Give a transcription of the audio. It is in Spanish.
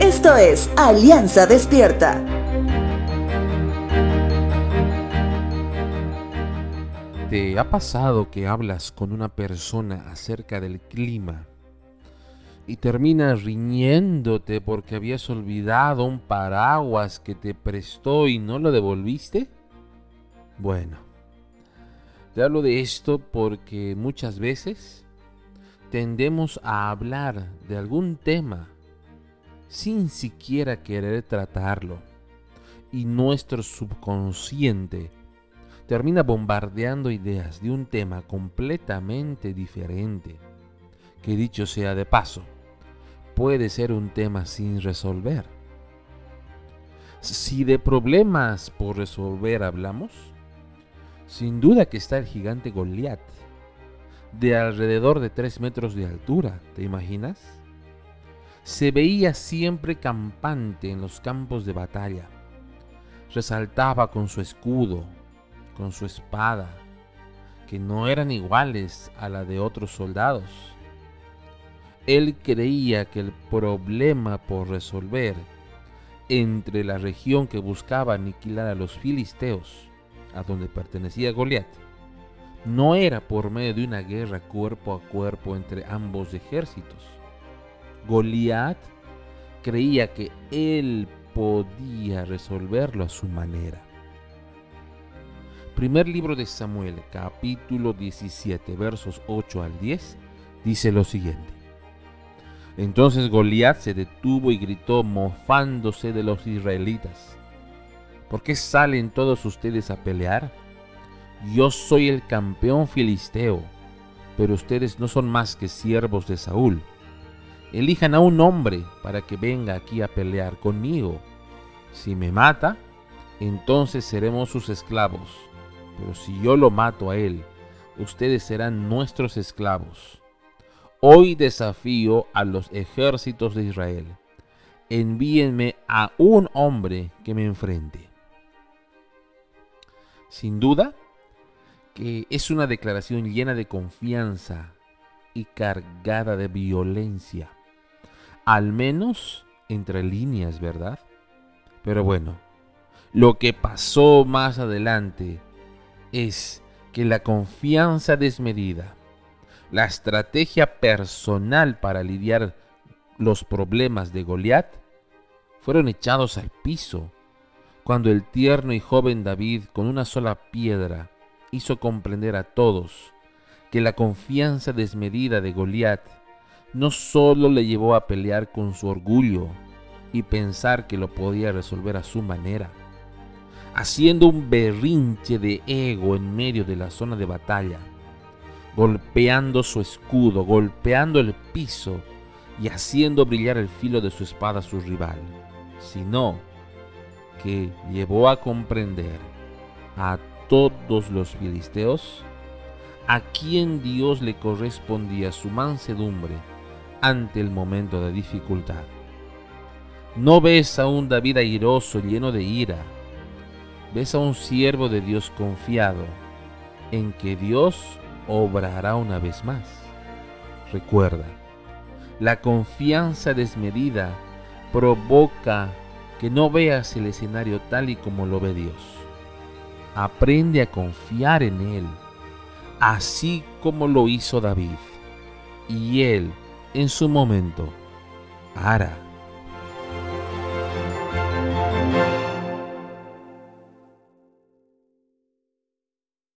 Esto es Alianza Despierta. ¿Te ha pasado que hablas con una persona acerca del clima y terminas riñéndote porque habías olvidado un paraguas que te prestó y no lo devolviste? Bueno, te hablo de esto porque muchas veces tendemos a hablar de algún tema sin siquiera querer tratarlo y nuestro subconsciente termina bombardeando ideas de un tema completamente diferente, que dicho sea de paso, puede ser un tema sin resolver. Si de problemas por resolver hablamos, sin duda que está el gigante Goliat, de alrededor de 3 metros de altura, ¿te imaginas? Se veía siempre campante en los campos de batalla. Resaltaba con su escudo, con su espada, que no eran iguales a la de otros soldados. Él creía que el problema por resolver entre la región que buscaba aniquilar a los filisteos, a donde pertenecía Goliat, no era por medio de una guerra cuerpo a cuerpo entre ambos ejércitos. Goliat creía que él podía resolverlo a su manera. Primer libro de Samuel, capítulo 17, versos 8 al 10, dice lo siguiente. Entonces Goliat se detuvo y gritó mofándose de los israelitas. ¿Por qué salen todos ustedes a pelear? Yo soy el campeón filisteo, pero ustedes no son más que siervos de Saúl. Elijan a un hombre para que venga aquí a pelear conmigo. Si me mata, entonces seremos sus esclavos pero si yo lo mato a él, ustedes serán nuestros esclavos. Hoy desafío a los ejércitos de Israel. Envíenme a un hombre que me enfrente. Sin duda que es una declaración llena de confianza y cargada de violencia. Al menos entre líneas, ¿verdad? Pero bueno, lo que pasó más adelante es que la confianza desmedida, la estrategia personal para lidiar los problemas de Goliat, fueron echados al piso cuando el tierno y joven David con una sola piedra hizo comprender a todos que la confianza desmedida de Goliat no solo le llevó a pelear con su orgullo y pensar que lo podía resolver a su manera, haciendo un berrinche de ego en medio de la zona de batalla, golpeando su escudo, golpeando el piso y haciendo brillar el filo de su espada a su rival, sino que llevó a comprender a todos los filisteos a quien Dios le correspondía su mansedumbre ante el momento de dificultad. No ves a un David airoso lleno de ira, ves a un siervo de Dios confiado en que Dios obrará una vez más. Recuerda, la confianza desmedida provoca que no veas el escenario tal y como lo ve Dios. Aprende a confiar en Él, así como lo hizo David, y Él en su momento hará.